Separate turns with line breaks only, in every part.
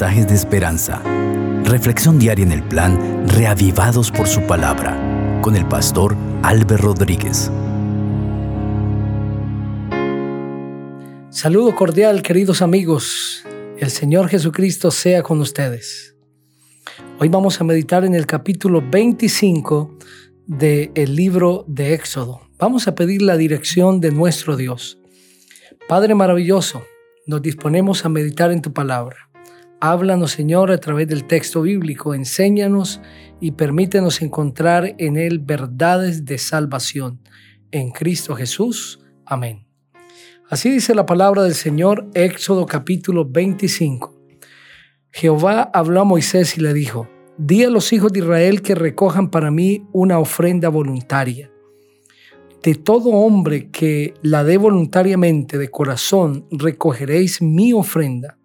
de esperanza. Reflexión diaria en el plan Reavivados por su palabra con el pastor Álvaro Rodríguez.
Saludo cordial, queridos amigos. El Señor Jesucristo sea con ustedes. Hoy vamos a meditar en el capítulo 25 del libro de Éxodo. Vamos a pedir la dirección de nuestro Dios. Padre maravilloso, nos disponemos a meditar en tu palabra. Háblanos, Señor, a través del texto bíblico, enséñanos y permítenos encontrar en él verdades de salvación. En Cristo Jesús. Amén. Así dice la palabra del Señor, Éxodo capítulo 25. Jehová habló a Moisés y le dijo, Di a los hijos de Israel que recojan para mí una ofrenda voluntaria de todo hombre que la dé voluntariamente de corazón, recogeréis mi ofrenda.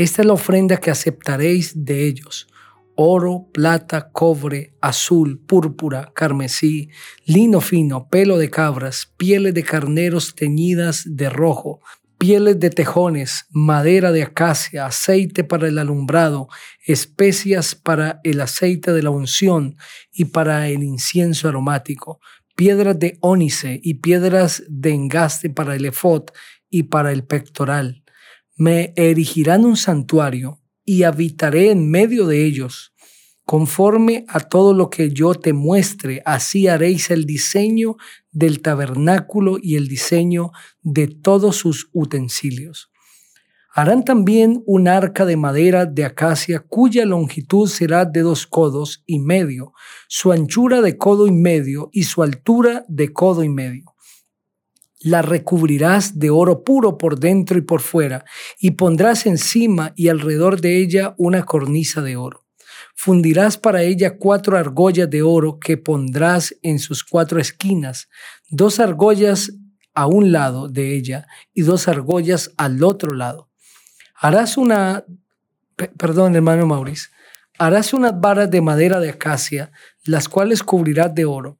Esta es la ofrenda que aceptaréis de ellos. Oro, plata, cobre, azul, púrpura, carmesí, lino fino, pelo de cabras, pieles de carneros teñidas de rojo, pieles de tejones, madera de acacia, aceite para el alumbrado, especias para el aceite de la unción y para el incienso aromático, piedras de ónice y piedras de engaste para el efod y para el pectoral. Me erigirán un santuario y habitaré en medio de ellos. Conforme a todo lo que yo te muestre, así haréis el diseño del tabernáculo y el diseño de todos sus utensilios. Harán también un arca de madera de acacia cuya longitud será de dos codos y medio, su anchura de codo y medio y su altura de codo y medio. La recubrirás de oro puro por dentro y por fuera, y pondrás encima y alrededor de ella una cornisa de oro. Fundirás para ella cuatro argollas de oro que pondrás en sus cuatro esquinas, dos argollas a un lado de ella y dos argollas al otro lado harás una, perdón hermano Maurice, harás unas varas de madera de acacia, las cuales cubrirás de oro,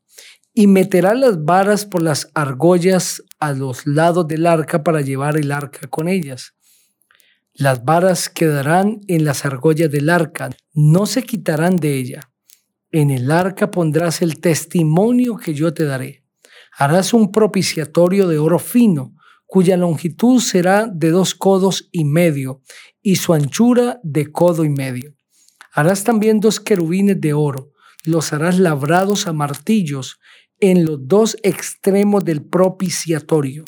y meterás las varas por las argollas a los lados del arca para llevar el arca con ellas. Las varas quedarán en las argollas del arca, no se quitarán de ella. En el arca pondrás el testimonio que yo te daré. Harás un propiciatorio de oro fino, cuya longitud será de dos codos y medio, y su anchura de codo y medio. Harás también dos querubines de oro, los harás labrados a martillos en los dos extremos del propiciatorio.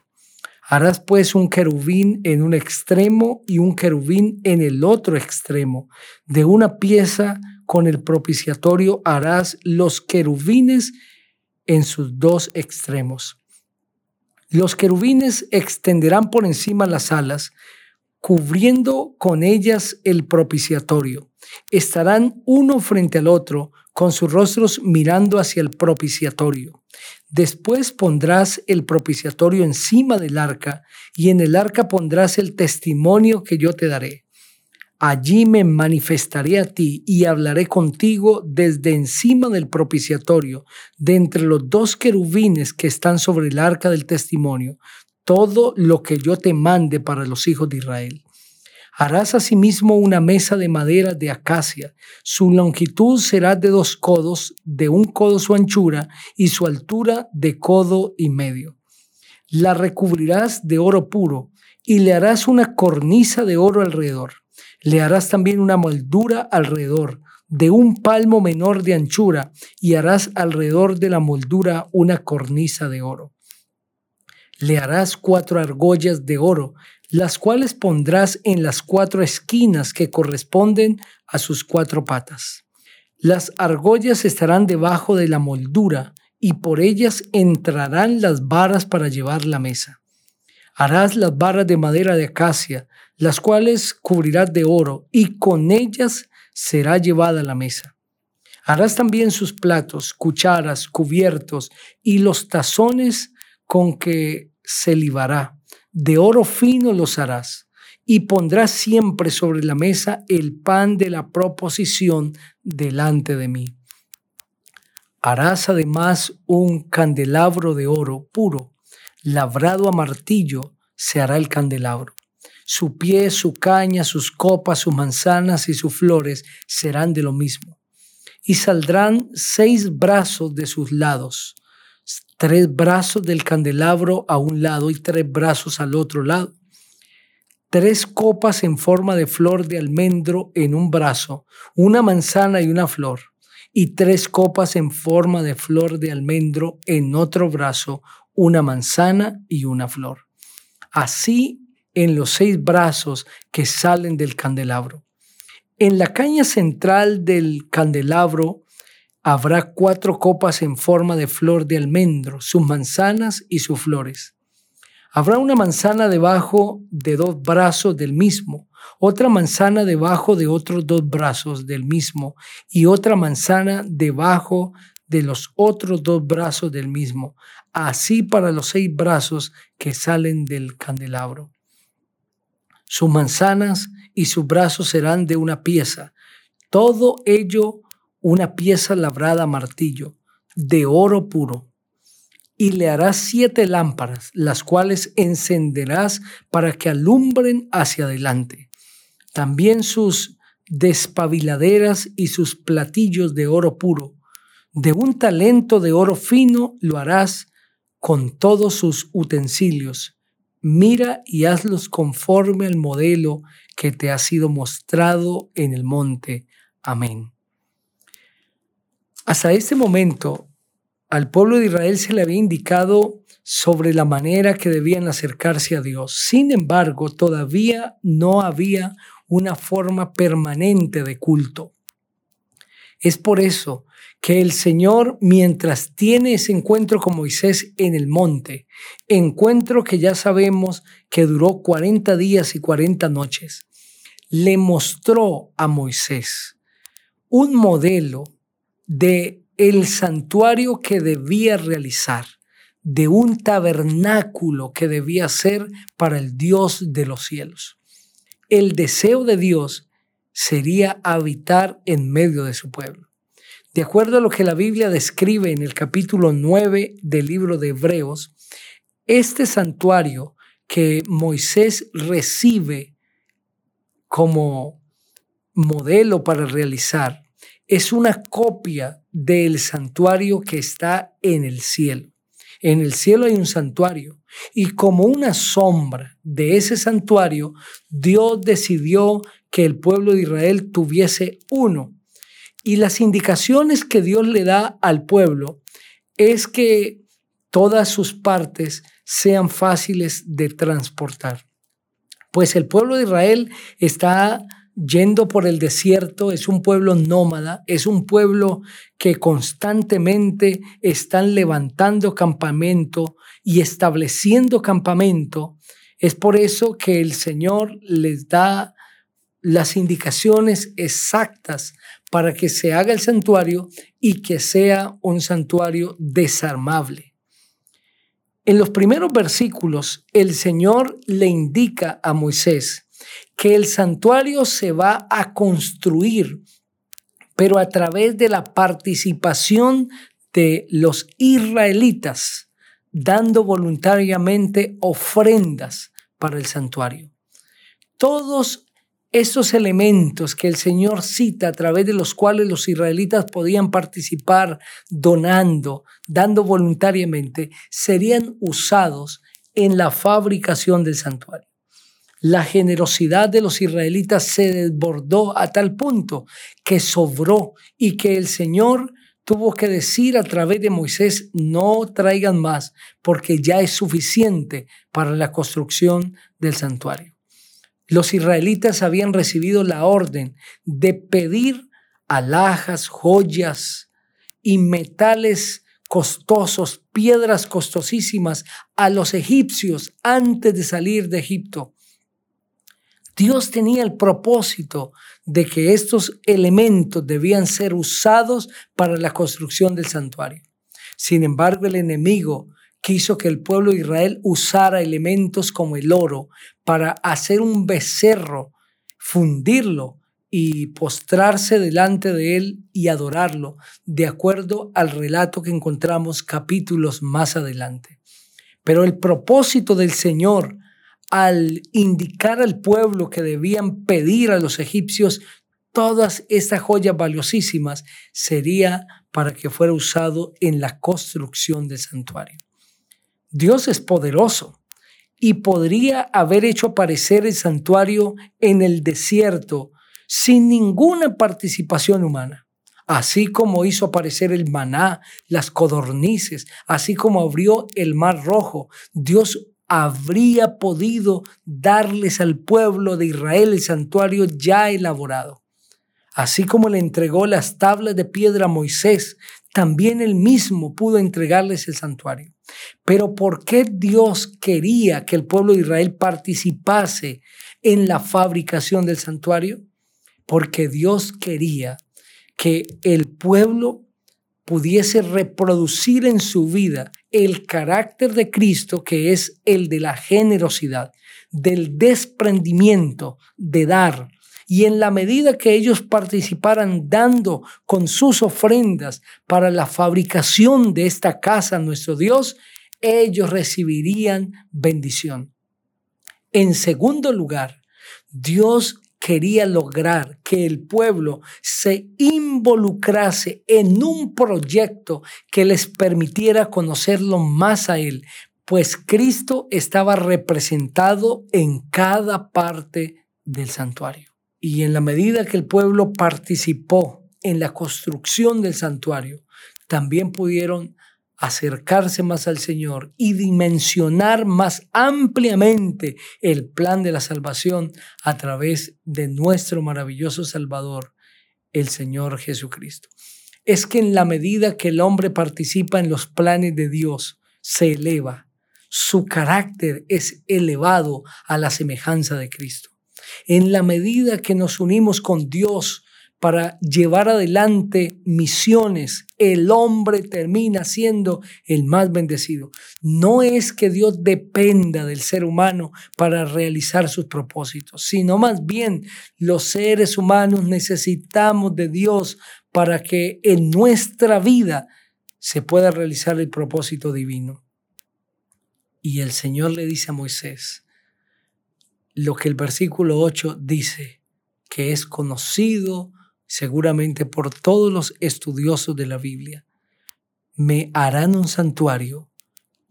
Harás pues un querubín en un extremo y un querubín en el otro extremo. De una pieza con el propiciatorio harás los querubines en sus dos extremos. Los querubines extenderán por encima las alas, cubriendo con ellas el propiciatorio. Estarán uno frente al otro, con sus rostros mirando hacia el propiciatorio. Después pondrás el propiciatorio encima del arca, y en el arca pondrás el testimonio que yo te daré. Allí me manifestaré a ti y hablaré contigo desde encima del propiciatorio, de entre los dos querubines que están sobre el arca del testimonio, todo lo que yo te mande para los hijos de Israel. Harás asimismo una mesa de madera de acacia. Su longitud será de dos codos, de un codo su anchura y su altura de codo y medio. La recubrirás de oro puro y le harás una cornisa de oro alrededor le harás también una moldura alrededor de un palmo menor de anchura y harás alrededor de la moldura una cornisa de oro. Le harás cuatro argollas de oro, las cuales pondrás en las cuatro esquinas que corresponden a sus cuatro patas. Las argollas estarán debajo de la moldura y por ellas entrarán las varas para llevar la mesa. Harás las varas de madera de acacia, las cuales cubrirás de oro, y con ellas será llevada la mesa. Harás también sus platos, cucharas, cubiertos y los tazones con que se libará. De oro fino los harás. Y pondrás siempre sobre la mesa el pan de la proposición delante de mí. Harás además un candelabro de oro puro, labrado a martillo se hará el candelabro Su pie, su caña, sus copas, sus manzanas y sus flores serán de lo mismo. Y saldrán seis brazos de sus lados, tres brazos del candelabro a un lado y tres brazos al otro lado. Tres copas en forma de flor de almendro en un brazo, una manzana y una flor, y tres copas en forma de flor de almendro en otro brazo, una manzana y una flor. Así en los seis brazos que salen del candelabro. En la caña central del candelabro habrá cuatro copas en forma de flor de almendro, sus manzanas y sus flores. Habrá una manzana debajo de dos brazos del mismo, otra manzana debajo de otros dos brazos del mismo y otra manzana debajo de los otros dos brazos del mismo, así para los seis brazos que salen del candelabro. Sus manzanas y sus brazos serán de una pieza, todo ello una pieza labrada a martillo, de oro puro. Y le harás siete lámparas, las cuales encenderás para que alumbren hacia adelante. También sus despabiladeras y sus platillos de oro puro. De un talento de oro fino lo harás con todos sus utensilios mira y hazlos conforme al modelo que te ha sido mostrado en el monte. Amén. Hasta este momento, al pueblo de Israel se le había indicado sobre la manera que debían acercarse a Dios. Sin embargo, todavía no había una forma permanente de culto. Es por eso que el Señor, mientras tiene ese encuentro con Moisés en el monte, encuentro que ya sabemos que duró 40 días y 40 noches, le mostró a Moisés un modelo de el santuario que debía realizar, de un tabernáculo que debía ser para el Dios de los cielos. El deseo de Dios sería habitar en medio de su pueblo. De acuerdo a lo que la Biblia describe en el capítulo 9 del libro de Hebreos, este santuario que Moisés recibe como modelo para realizar es una copia del santuario que está en el cielo. En el cielo hay un santuario y como una sombra de ese santuario, Dios decidió que el pueblo de Israel tuviese uno y las indicaciones que Dios le da al pueblo es que todas sus partes sean fáciles de transportar. Pues el pueblo de Israel está yendo por el desierto, es un pueblo nómada, es un pueblo que constantemente están levantando campamento y estableciendo campamento. Es por eso que el Señor les da las indicaciones exactas para que se haga el santuario y que sea un santuario desarmable. En los primeros versículos, el Señor le indica a Moisés que el santuario se va a construir, pero a través de la participación de los israelitas, dando voluntariamente ofrendas para el santuario. Todos esos elementos que el Señor cita a través de los cuales los israelitas podían participar donando, dando voluntariamente, serían usados en la fabricación del santuario. La generosidad de los israelitas se desbordó a tal punto que sobró y que el Señor tuvo que decir a través de Moisés, no traigan más, porque ya es suficiente para la construcción del santuario los israelitas habían recibido la orden de pedir alhajas, joyas y metales costosos, piedras costosísimas a los egipcios antes de salir de Egipto. Dios tenía el propósito de que estos elementos debían ser usados para la construcción del santuario. Sin embargo, el enemigo quiso que el pueblo de Israel usara elementos como el oro para hacer un becerro, fundirlo y postrarse delante de él y adorarlo, de acuerdo al relato que encontramos capítulos más adelante. Pero el propósito del Señor al indicar al pueblo que debían pedir a los egipcios todas estas joyas valiosísimas, sería para que fuera usado en la construcción del santuario. Dios es poderoso y podría haber hecho aparecer el santuario en el desierto sin ninguna participación humana. Así como hizo aparecer el maná, las codornices, así como abrió el mar rojo, Dios habría podido darles al pueblo de Israel el santuario ya elaborado. Así como le entregó las tablas de piedra a Moisés, también él mismo pudo entregarles el santuario. Pero ¿por qué Dios quería que el pueblo de Israel participase en la fabricación del santuario? Porque Dios quería que el pueblo pudiese reproducir en su vida el carácter de Cristo, que es el de la generosidad, del desprendimiento, de dar. Y en la medida que ellos participaran dando con sus ofrendas para la fabricación de esta casa, nuestro Dios, ellos recibirían bendición. En segundo lugar, Dios quería lograr que el pueblo se involucrase en un proyecto que les permitiera conocerlo más a Él, pues Cristo estaba representado en cada parte del santuario. Y en la medida que el pueblo participó en la construcción del santuario, también pudieron acercarse más al Señor y dimensionar más ampliamente el plan de la salvación a través de nuestro maravilloso Salvador, el Señor Jesucristo. Es que en la medida que el hombre participa en los planes de Dios, se eleva. Su carácter es elevado a la semejanza de Cristo. En la medida que nos unimos con Dios, para llevar adelante misiones, el hombre termina siendo el más bendecido. No es que Dios dependa del ser humano para realizar sus propósitos, sino más bien los seres humanos necesitamos de Dios para que en nuestra vida se pueda realizar el propósito divino. Y el Señor le dice a Moisés lo que el versículo 8 dice, que es conocido, seguramente por todos los estudiosos de la Biblia. Me harán un santuario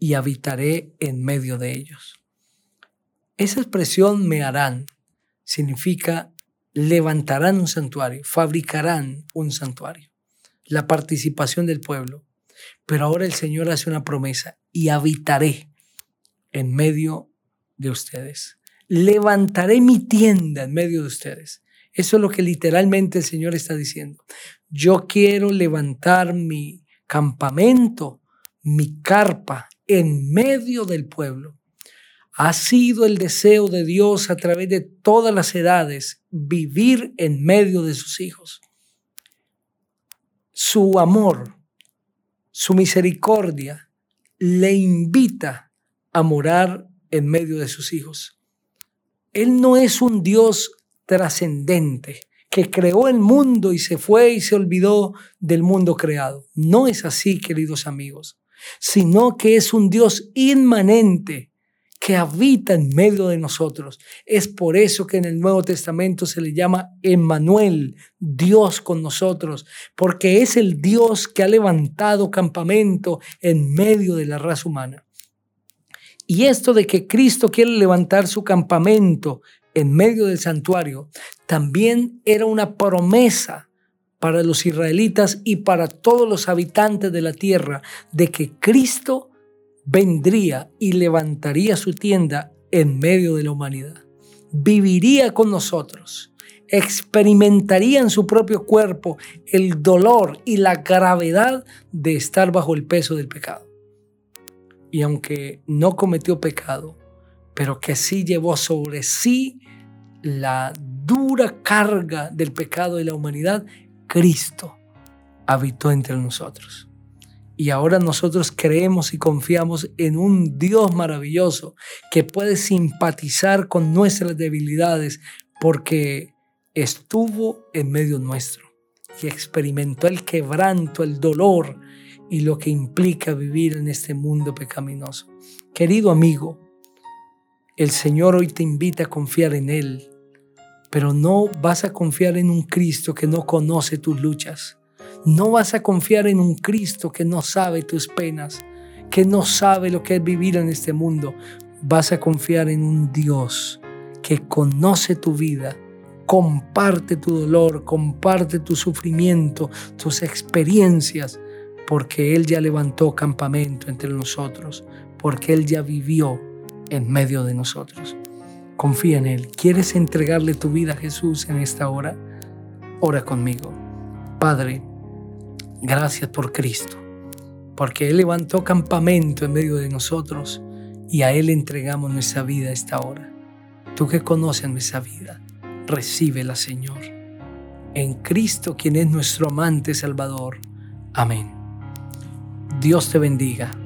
y habitaré en medio de ellos. Esa expresión me harán significa levantarán un santuario, fabricarán un santuario, la participación del pueblo. Pero ahora el Señor hace una promesa y habitaré en medio de ustedes. Levantaré mi tienda en medio de ustedes. Eso es lo que literalmente el Señor está diciendo. Yo quiero levantar mi campamento, mi carpa en medio del pueblo. Ha sido el deseo de Dios a través de todas las edades vivir en medio de sus hijos. Su amor, su misericordia le invita a morar en medio de sus hijos. Él no es un Dios trascendente, que creó el mundo y se fue y se olvidó del mundo creado. No es así, queridos amigos, sino que es un Dios inmanente que habita en medio de nosotros. Es por eso que en el Nuevo Testamento se le llama Emmanuel, Dios con nosotros, porque es el Dios que ha levantado campamento en medio de la raza humana. Y esto de que Cristo quiere levantar su campamento en medio del santuario también era una promesa para los israelitas y para todos los habitantes de la tierra de que Cristo vendría y levantaría su tienda en medio de la humanidad. Viviría con nosotros, experimentaría en su propio cuerpo el dolor y la gravedad de estar bajo el peso del pecado. Y aunque no cometió pecado, pero que sí llevó sobre sí la dura carga del pecado de la humanidad, Cristo habitó entre nosotros. Y ahora nosotros creemos y confiamos en un Dios maravilloso que puede simpatizar con nuestras debilidades porque estuvo en medio nuestro y experimentó el quebranto, el dolor y lo que implica vivir en este mundo pecaminoso. Querido amigo, El Señor hoy te invita a confiar en Él, pero no vas a confiar en un Cristo que no conoce tus luchas. No vas a confiar en un Cristo que no sabe tus penas, que no sabe lo que es vivir en este mundo. Vas a confiar en un Dios que conoce tu vida, comparte tu dolor, comparte tu sufrimiento, tus experiencias, porque Él ya levantó campamento entre nosotros, porque Él ya vivió en medio de nosotros. Confía en Él. ¿Quieres entregarle tu vida a Jesús en esta hora? Ora conmigo. Padre, gracias por Cristo, porque Él levantó campamento en medio de nosotros y a Él entregamos nuestra vida esta hora. Tú que conoces nuestra vida, recíbela, Señor. En Cristo, quien es nuestro amante Salvador. Amén. Dios te bendiga.